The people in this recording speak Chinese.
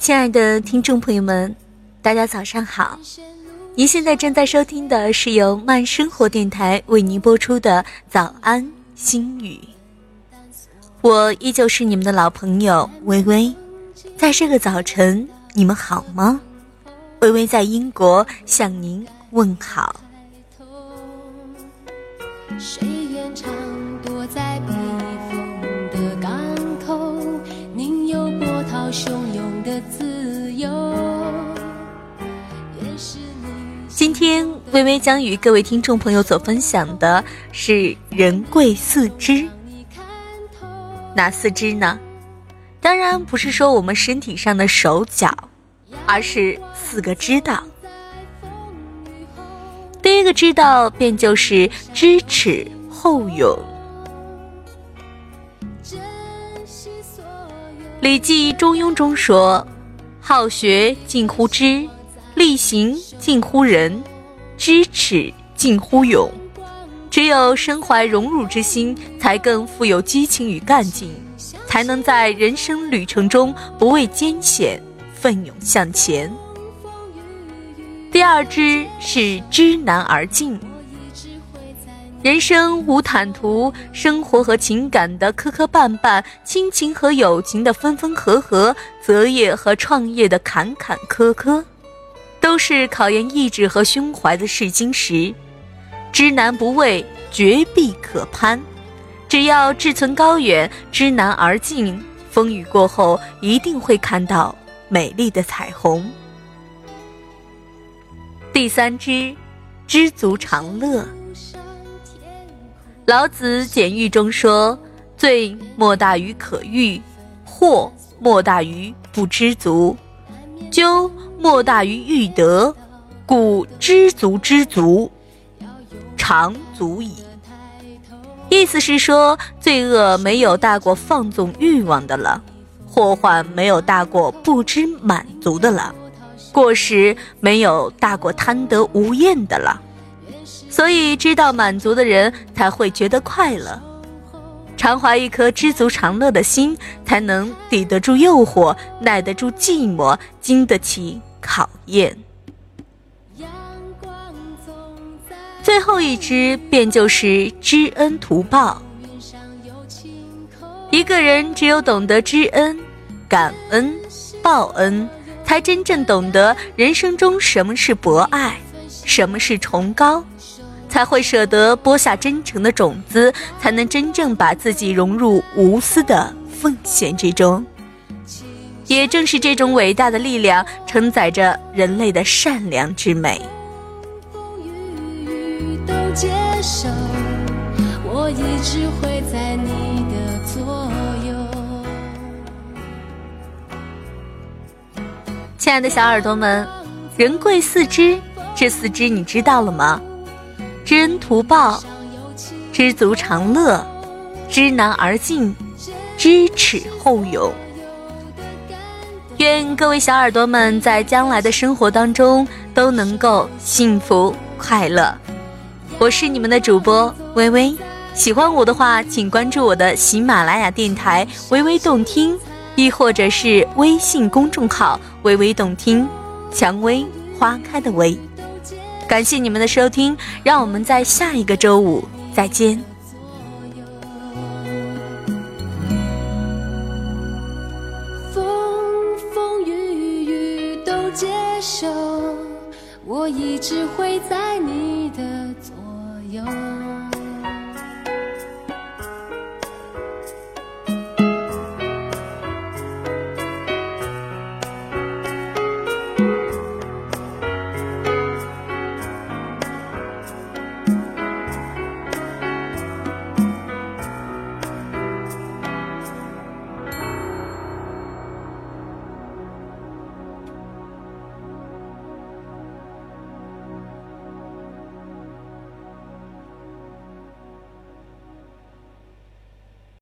亲爱的听众朋友们，大家早上好！您现在正在收听的是由慢生活电台为您播出的《早安心语》，我依旧是你们的老朋友微微。在这个早晨，你们好吗？微微在英国向您问好。谁愿常躲在避风的港口？宁有波涛汹微微将与各位听众朋友所分享的是人贵四肢。哪四肢呢？当然不是说我们身体上的手脚，而是四个知道。第一个知道便就是知耻后勇。《礼记·中庸》中说：“好学近乎知，力行近乎仁，知耻近乎勇。只有身怀荣辱之心，才更富有激情与干劲，才能在人生旅程中不畏艰险，奋勇向前。”第二知是知难而进。人生无坦途，生活和情感的磕磕绊绊，亲情和友情的分分合合，择业和创业的坎坎坷坷，都是考验意志和胸怀的试金石。知难不畏，绝壁可攀。只要志存高远，知难而进，风雨过后一定会看到美丽的彩虹。第三支，知足常乐。老子简喻中说：“罪莫大于可欲，祸莫大于不知足，咎莫大于欲得。故知足知足，常足矣。”意思是说，罪恶没有大过放纵欲望的了，祸患没有大过不知满足的了。过失没有大过贪得无厌的了，所以知道满足的人才会觉得快乐，常怀一颗知足常乐的心，才能抵得住诱惑，耐得住寂寞，经得起考验。最后一只便就是知恩图报。一个人只有懂得知恩、感恩、报恩。才真正懂得人生中什么是博爱，什么是崇高，才会舍得播下真诚的种子，才能真正把自己融入无私的奉献之中。也正是这种伟大的力量，承载着人类的善良之美。亲爱的小耳朵们，人贵四肢，这四肢你知道了吗？知恩图报，知足常乐，知难而进，知耻后勇。愿各位小耳朵们在将来的生活当中都能够幸福快乐。我是你们的主播微微，喜欢我的话，请关注我的喜马拉雅电台微微动听。亦或者是微信公众号“微微动听”，蔷薇花开的薇。感谢你们的收听，让我们在下一个周五再见。我一直会在你的左右。